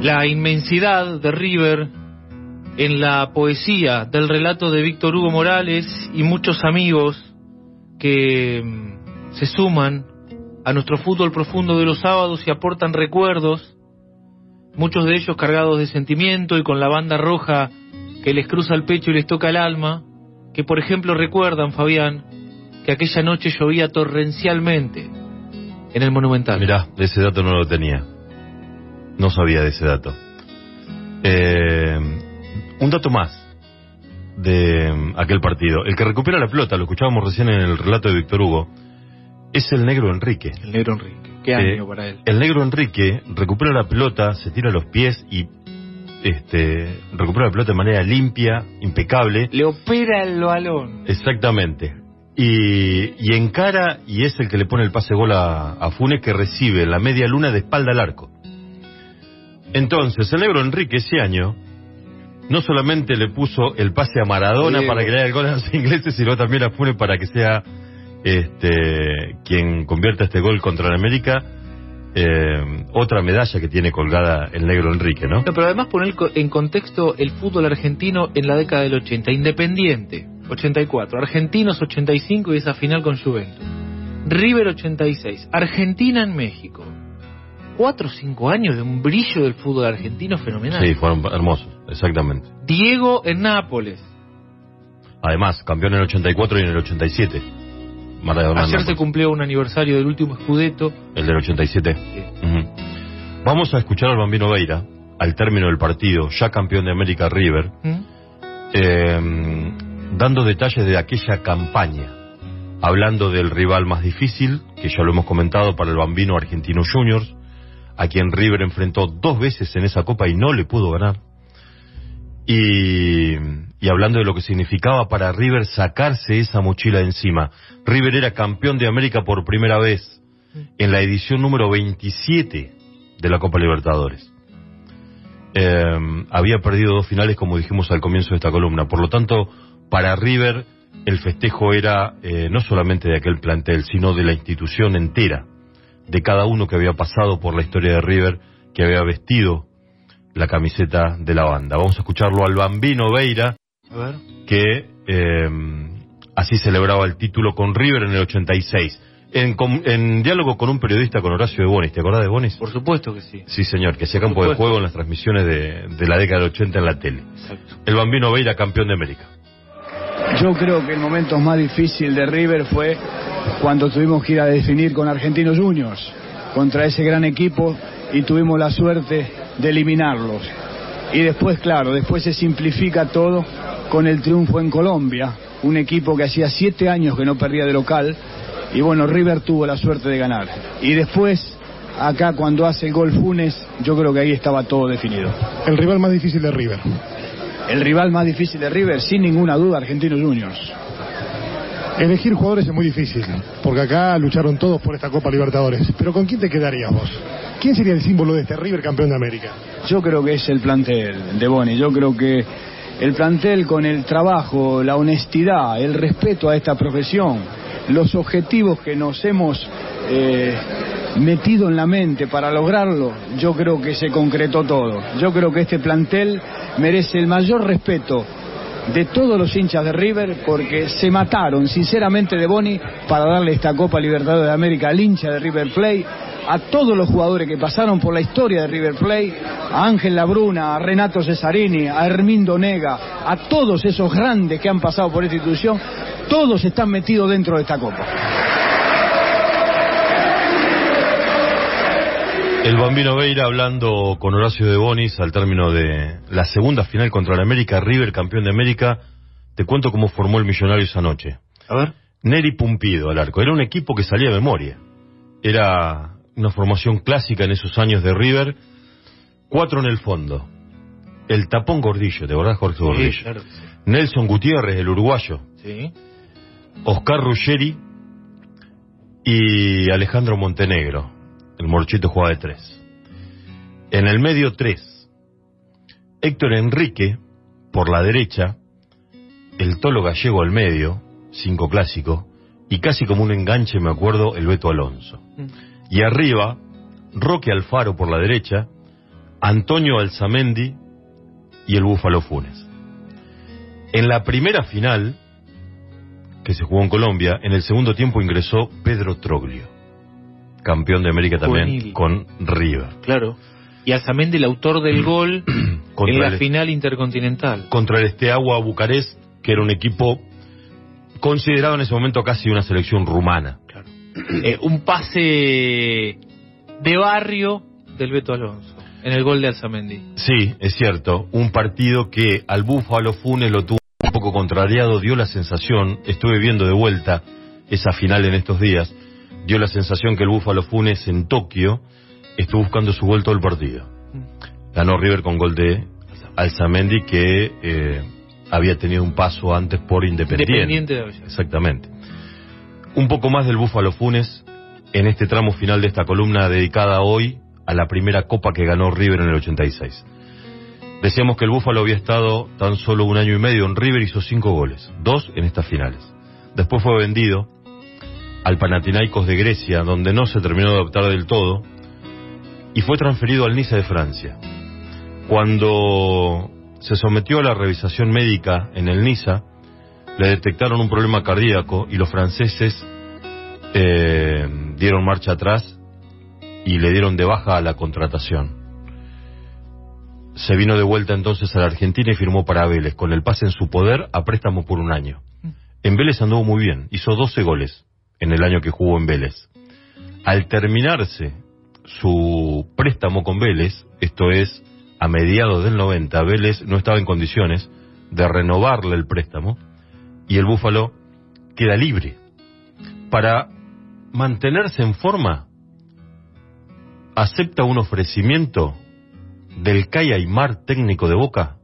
la inmensidad de River en la poesía del relato de Víctor Hugo Morales y muchos amigos que mm, se suman a nuestro fútbol profundo de los sábados y aportan recuerdos, muchos de ellos cargados de sentimiento y con la banda roja que les cruza el pecho y les toca el alma, que por ejemplo recuerdan, Fabián, que aquella noche llovía torrencialmente en el Monumental. Mirá, ese dato no lo tenía. No sabía de ese dato. Eh, un dato más de mm, aquel partido. El que recupera la pelota, lo escuchábamos recién en el relato de Víctor Hugo, es el negro Enrique. El negro Enrique. Qué año para él. El negro Enrique recupera la pelota, se tira a los pies y este, recupera la pelota de manera limpia, impecable. Le opera el balón. Exactamente. Y, y encara y es el que le pone el pase gol a, a Funes que recibe la media luna de espalda al arco. Entonces, el negro Enrique ese año no solamente le puso el pase a Maradona Sí. para que le haga el gol a los ingleses, sino también a Funes para que sea este quien convierta este gol contra el América. eh, otra medalla que tiene colgada el negro Enrique, ¿no? No, pero además poner en contexto el fútbol argentino en la década del 80. Independiente, 84. Argentinos, 85 y esa final con Juventus. River, 86. Argentina en México. Cuatro o cinco años de un brillo del fútbol argentino fenomenal. Sí, fueron hermosos, exactamente. Diego en Nápoles. Además, campeón en el 84 y en el 87. Maradona Ayer se cumplió un aniversario del último Scudetto. El del 87. Ujú. Vamos a escuchar al Bambino Veira, al término del partido, ya campeón de América River, ¿Mm? eh, dando detalles de aquella campaña, hablando del rival más difícil, que ya lo hemos comentado para el Bambino Argentino Juniors, a quien River enfrentó dos veces en esa copa y no le pudo ganar. Y, hablando de lo que significaba para River sacarse esa mochila de encima. River era campeón de América por primera vez en la edición número 27 de la Copa Libertadores. Eh, había perdido dos finales, como dijimos al comienzo de esta columna. Por lo tanto, para River el festejo era eh, no solamente de aquel plantel, sino de la institución entera, de cada uno que había pasado por la historia de River, que había vestido la camiseta de la banda. Vamos a escucharlo al Bambino Veira, A ver. que eh, así celebraba el título con River en el 86. En, com- en diálogo con un periodista, con Horacio de Bonis, ¿te acordás de Bonis? Por supuesto que sí. Sí, señor, que hacía campo de juego en las transmisiones de, de la década del 80 en la tele. Exacto. El Bambino Veira, campeón de América. Yo creo que el momento más difícil de River fue cuando tuvimos que ir a definir con Argentinos Juniors contra ese gran equipo y tuvimos la suerte de eliminarlos. Y después, claro, después se simplifica todo con el triunfo en Colombia, un equipo que hacía siete años que no perdía de local y bueno, River tuvo la suerte de ganar. Y después, acá cuando hace el gol Funes, yo creo que ahí estaba todo definido. El rival más difícil de River. El rival más difícil de River, sin ninguna duda, Argentinos Juniors. Elegir jugadores es muy difícil, porque acá lucharon todos por esta Copa Libertadores. Pero ¿con quién te quedarías vos? ¿Quién sería el símbolo de este River campeón de América? Yo creo que es el plantel de Boni. Yo creo que el plantel con el trabajo, la honestidad, el respeto a esta profesión, los objetivos que nos hemos eh, metido en la mente para lograrlo, yo creo que se concretó todo. Yo creo que este plantel merece el mayor respeto de todos los hinchas de River porque se mataron sinceramente de Boni para darle esta Copa Libertadores de América al hincha de River Plate, a todos los jugadores que pasaron por la historia de River Plate, a Ángel Labruna, a Renato Cesarini, a Hermindo Nega, a todos esos grandes que han pasado por esta institución, todos están metidos dentro de esta Copa. El Bambino Veira hablando con Horacio de Bonis al término de la segunda final contra el América, River campeón de América. Te cuento cómo formó el Millonario esa noche. A ver. Neri Pumpido al arco. Era un equipo que salía de memoria. Era una formación clásica en esos años de River. Cuatro en el fondo. El tapón Gordillo, ¿te acordás, Jorge Gordillo? Sí, claro que sí. Nelson Gutiérrez, el uruguayo. Sí. Oscar Ruggeri y Alejandro Montenegro. El Morchito jugaba de tres. En el medio tres. Héctor Enrique por la derecha. El Tolo Gallego al medio. Cinco clásico. Y casi como un enganche, me acuerdo, el Beto Alonso. Mm. Y arriba, Roque Alfaro por la derecha. Antonio Alzamendi y el Búfalo Funes. En la primera final, que se jugó en Colombia, en el segundo tiempo ingresó Pedro Troglio, campeón de América también Juvenil. con River. Claro. Y Alzamendi, el autor del gol Contra en la el- final intercontinental. contra el Esteagua Bucarest, que era un equipo considerado en ese momento casi una selección rumana. Claro. Eh, un pase de barrio del Beto Alonso en el gol de Alzamendi. Sí, es cierto, un partido que al Búfalo Funes lo tuvo un poco contrariado, dio la sensación, estuve viendo de vuelta esa final en estos días, dio la sensación que el Búfalo Funes en Tokio estuvo buscando su gol todo el partido. Ganó River con gol de Alzamendi que eh, había tenido un paso antes por Independiente. Independiente de Avellaneda. Exactamente. Un poco más del Búfalo Funes en este tramo final de esta columna dedicada hoy a la primera copa que ganó River en el 86. Decíamos que el Búfalo había estado tan solo un año y medio en River, hizo cinco goles, dos en estas finales. Después fue vendido al Panathinaikos de Grecia, donde no se terminó de adaptar del todo, y fue transferido al Niza de Francia. Cuando se sometió a la revisación médica en el Niza, le detectaron un problema cardíaco y los franceses eh, dieron marcha atrás y le dieron de baja a la contratación. Se vino de vuelta entonces a la Argentina y firmó para Vélez, con el pase en su poder a préstamo por un año. En Vélez anduvo muy bien, hizo 12 goles en el año que jugó en Vélez. Al terminarse su préstamo con Vélez, esto es a mediados del 90, Vélez no estaba en condiciones de renovarle el préstamo y el Búfalo queda libre. Para mantenerse en forma, acepta un ofrecimiento del Kai Aymar técnico de Boca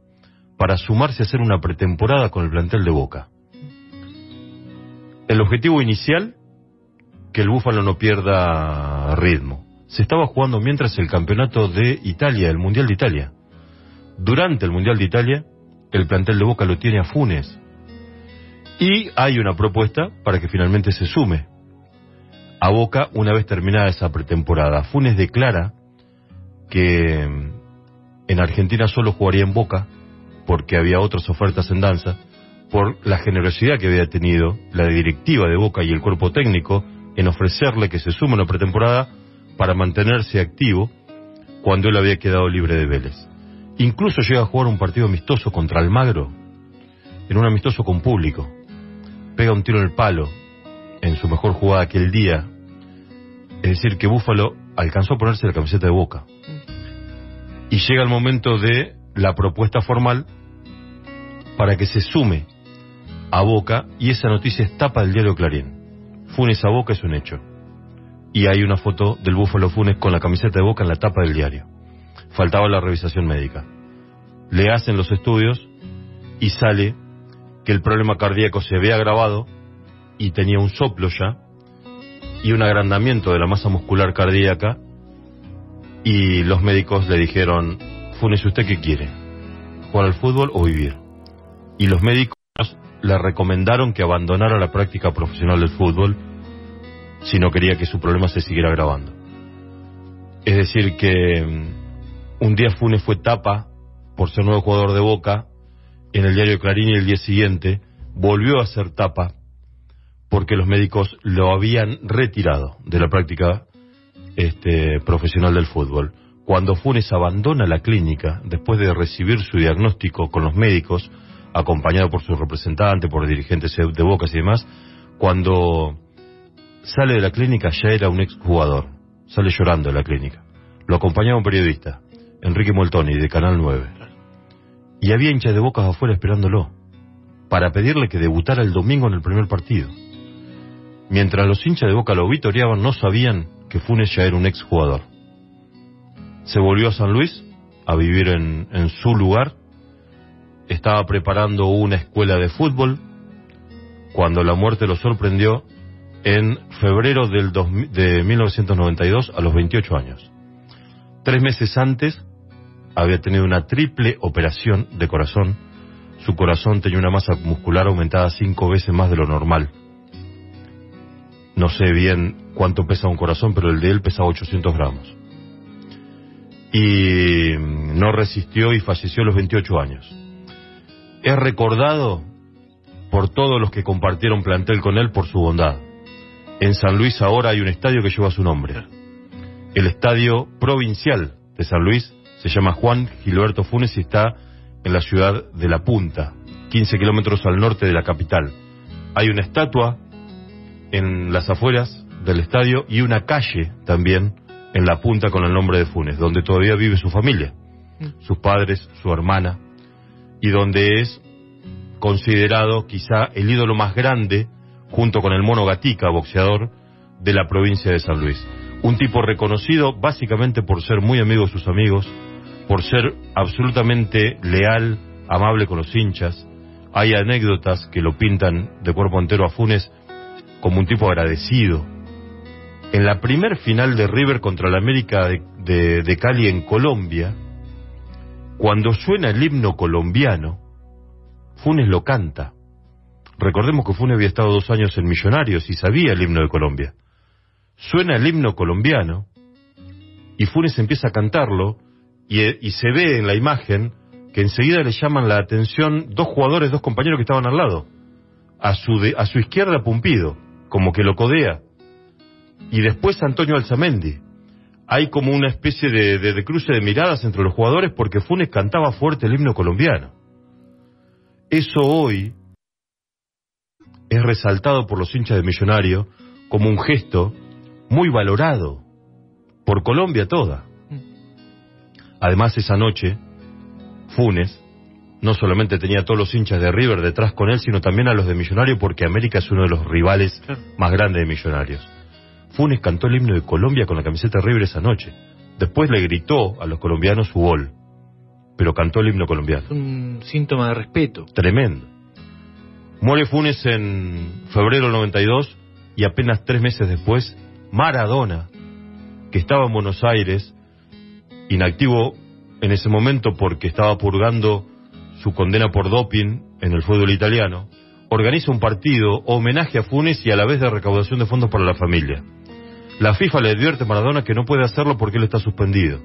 para sumarse a hacer una pretemporada con el plantel de Boca. El objetivo inicial, que el Búfalo no pierda ritmo. Se estaba jugando mientras el campeonato de Italia, el Mundial de Italia. Durante el Mundial de Italia, el plantel de Boca lo tiene a Funes. Y hay una propuesta para que finalmente se sume a Boca una vez terminada esa pretemporada. Funes declara que mm, en Argentina solo jugaría en Boca porque había otras ofertas en danza por la generosidad que había tenido la directiva de Boca y el cuerpo técnico en ofrecerle que se sume a una pretemporada para mantenerse activo cuando él había quedado libre de Vélez. Incluso llega a jugar un partido amistoso contra Almagro, en un amistoso con público. Pega un tiro en el palo en su mejor jugada aquel día. Es decir, que Búfalo alcanzó a ponerse la camiseta de Boca. Y llega el momento de la propuesta formal para que se sume a Boca y esa noticia es tapa del diario Clarín. Funes a Boca es un hecho. Y hay una foto del Búfalo Funes con la camiseta de Boca en la tapa del diario. Faltaba la revisación médica. Le hacen los estudios y sale que el problema cardíaco se había agravado y tenía un soplo ya y un agrandamiento de la masa muscular cardíaca y los médicos le dijeron, Funes, ¿usted qué quiere? ¿Jugar al fútbol o vivir? Y los médicos le recomendaron que abandonara la práctica profesional del fútbol si no quería que su problema se siguiera agravando. Es decir, que mm, un día Funes fue tapa por ser nuevo jugador de Boca en el diario Clarín y el día siguiente volvió a ser tapa porque los médicos lo habían retirado de la práctica este, profesional del fútbol. Cuando Funes abandona la clínica, después de recibir su diagnóstico con los médicos, acompañado por su representante, por dirigentes de Bocas y demás, cuando sale de la clínica ya era un exjugador, sale llorando de la clínica. Lo acompañaba un periodista, Enrique Moltoni, de Canal 9. Y había hinchas de Bocas afuera esperándolo, para pedirle que debutara el domingo en el primer partido. Mientras los hinchas de Boca lo vitoreaban, no sabían que Funes ya era un exjugador. Se volvió a San Luis a vivir en, en su lugar. Estaba preparando una escuela de fútbol cuando la muerte lo sorprendió en febrero del dos, de 1992 a los 28 años. Tres meses antes había tenido una triple operación de corazón. Su corazón tenía una masa muscular aumentada cinco veces más de lo normal. No sé bien cuánto pesa un corazón, pero el de él pesa 800 gramos. Y no resistió y falleció a los 28 años. Es recordado por todos los que compartieron plantel con él por su bondad. En San Luis ahora hay un estadio que lleva su nombre. El Estadio Provincial de San Luis se llama Juan Gilberto Funes y está en la ciudad de La Punta, 15 kilómetros al norte de la capital. Hay una estatua en las afueras del estadio y una calle también en La Punta con el nombre de Funes, donde todavía vive su familia, sus padres, su hermana, y donde es considerado quizá el ídolo más grande, junto con el mono Gatica, boxeador, de la provincia de San Luis. Un tipo reconocido básicamente por ser muy amigo de sus amigos, por ser absolutamente leal, amable con los hinchas. Hay anécdotas que lo pintan de cuerpo entero a Funes como un tipo agradecido. En la primer final de River contra la América de, de- de Cali en Colombia, cuando suena el himno colombiano, Funes lo canta. Recordemos que Funes había estado dos años en Millonarios y sabía el himno de Colombia. Suena el himno colombiano y Funes empieza a cantarlo y, eh, y se ve en la imagen que enseguida le llaman la atención dos jugadores, dos compañeros que estaban al lado. A su, de- a su izquierda Pumpido, como que lo codea. Y después Antonio Alzamendi. Hay como una especie de, de- de cruce de miradas entre los jugadores porque Funes cantaba fuerte el himno colombiano. Eso hoy es resaltado por los hinchas de Millonario como un gesto muy valorado por Colombia toda. Además, esa noche, Funes no solamente tenía a todos los hinchas de River detrás con él, sino también a los de Millonario, porque América es uno de los rivales más grandes de Millonarios. Funes cantó el himno de Colombia con la camiseta River esa noche. Después le gritó a los colombianos su gol, pero cantó el himno colombiano. Un síntoma de respeto. Tremendo. Muere Funes en febrero del 92 y apenas tres meses después, Maradona, que estaba en Buenos Aires, inactivo en ese momento porque estaba purgando su condena por doping en el fútbol italiano, organiza un partido homenaje a Funes y a la vez de recaudación de fondos para la familia. La FIFA le advierte a Maradona que no puede hacerlo porque él está suspendido.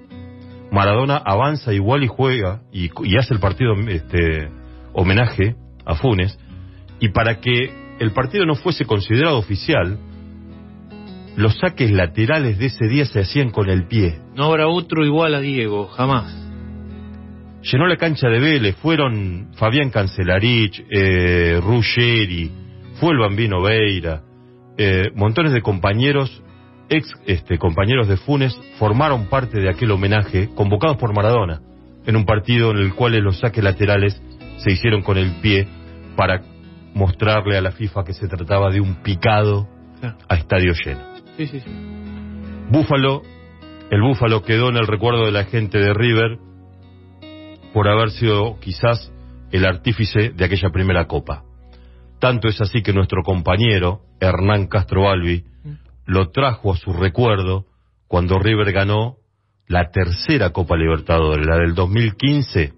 Maradona avanza igual y juega y, hace el partido este, homenaje a Funes y para que el partido no fuese considerado oficial, los saques laterales de ese día se hacían con el pie. No habrá otro igual a Diego, jamás. Llenó la cancha de Vélez, fueron Fabián Cancelarich, eh, Ruggeri, fue el Bambino Veira, eh, montones de compañeros, ex este, compañeros de Funes, formaron parte de aquel homenaje convocados por Maradona, en un partido en el cual los saques laterales se hicieron con el pie para mostrarle a la FIFA que se trataba de un picado a estadio lleno. Sí, sí, sí. Búfalo, el Búfalo quedó en el recuerdo de la gente de River por haber sido quizás el artífice de aquella primera copa. Tanto es así que nuestro compañero, Hernán Castro Balbi, lo trajo a su recuerdo cuando River ganó la tercera Copa Libertadores, la del 2015,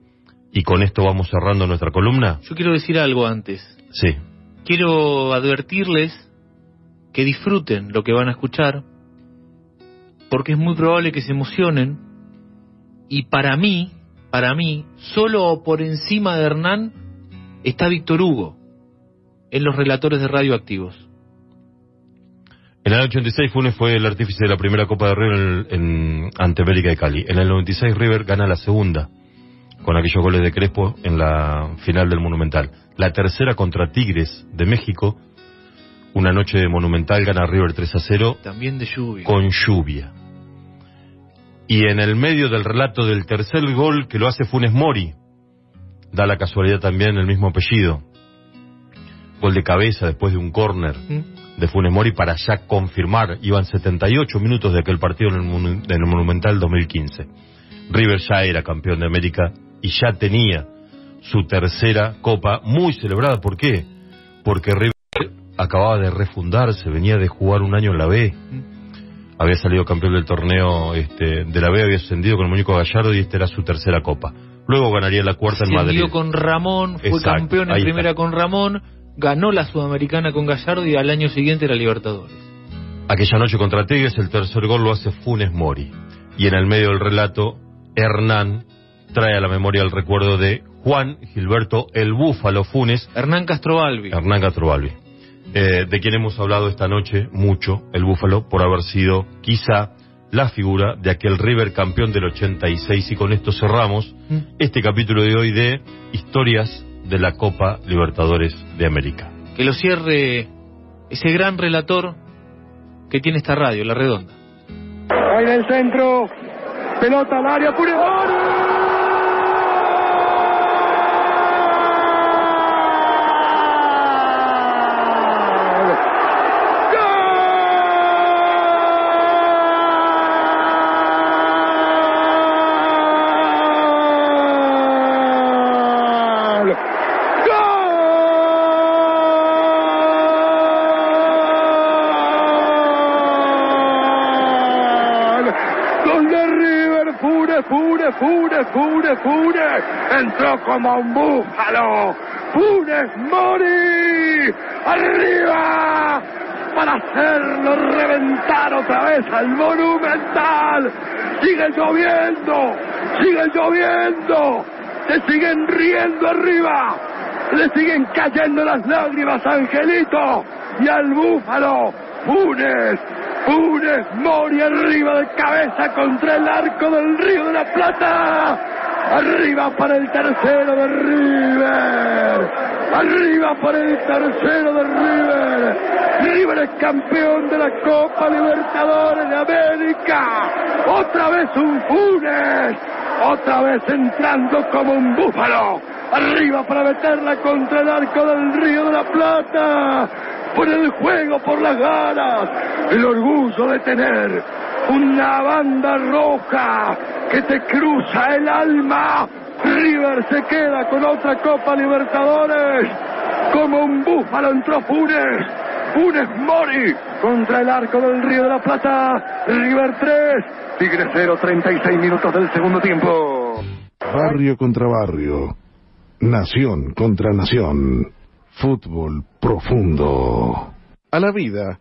y con esto vamos cerrando nuestra columna. Yo quiero decir algo antes. Sí, Quiero advertirles que disfruten lo que van a escuchar, porque es muy probable que se emocionen, y para mí, para mí, solo por encima de Hernán está Víctor Hugo en los relatores de radioactivos. En el 86 Funes fue el artífice de la primera Copa de River en, en- ante América de Cali. En el 96 River gana la segunda, con aquellos goles de Crespo en la final del Monumental. La tercera contra Tigres de México, una noche de Monumental gana River 3 a 0 También de lluvia. con lluvia. Y en el medio del relato del tercer gol que lo hace Funes Mori, da la casualidad también el mismo apellido. Gol de cabeza después de un córner ¿Mm? de Funes Mori para ya confirmar. Iban 78 minutos de aquel partido en el, Monu- en el Monumental 2015. River ya era campeón de América y ya tenía su tercera copa muy celebrada. ¿Por qué? Porque River acababa de refundarse, venía de jugar un año en la B. Había salido campeón del torneo este, de la B, había ascendido con el muñeco Gallardo y esta era su tercera copa. Luego ganaría la cuarta en Madrid. Ascendió con Ramón, fue Exacto, campeón en primera está. con Ramón, ganó la Sudamericana con Gallardo y al año siguiente la Libertadores. Aquella noche contra Tigres, el tercer gol lo hace Funes Mori. Y en el medio del relato, Hernán trae a la memoria el recuerdo de Juan Gilberto el Búfalo Funes, Hernán Castrobalbi. Hernán Castrobalbi, eh, de quien hemos hablado esta noche mucho, el Búfalo, por haber sido quizá la figura de aquel River campeón del 86 y con esto cerramos Mm. este capítulo de hoy de historias de la Copa Libertadores de América. Que lo cierre ese gran relator que tiene esta radio, La Redonda. Ahí en el centro, pelota al área, Funes Funes, Funes. Entró como un búfalo. Funes Mori. Arriba. Para hacerlo reventar otra vez al Monumental. Sigue lloviendo. Sigue lloviendo. Se siguen riendo arriba. Le siguen cayendo las lágrimas Angelito y al búfalo. Funes, Funes Mori arriba de cabeza contra el arco del Río de la Plata. Arriba para el tercero de River. Arriba para el tercero de River. River es campeón de la Copa Libertadores de América. Otra vez un Funes. Otra vez entrando como un búfalo. Arriba para meterla contra el arco del Río de la Plata. Por el juego, por las ganas. El orgullo de tener una banda roja que te cruza el alma. River se queda con otra Copa Libertadores. Como un búfalo entró Funes. Funes Mori contra el arco del Río de la Plata. River 3. Tigre 0, 36 minutos del segundo tiempo. Barrio contra barrio. Nación contra nación. Fútbol profundo. A la vida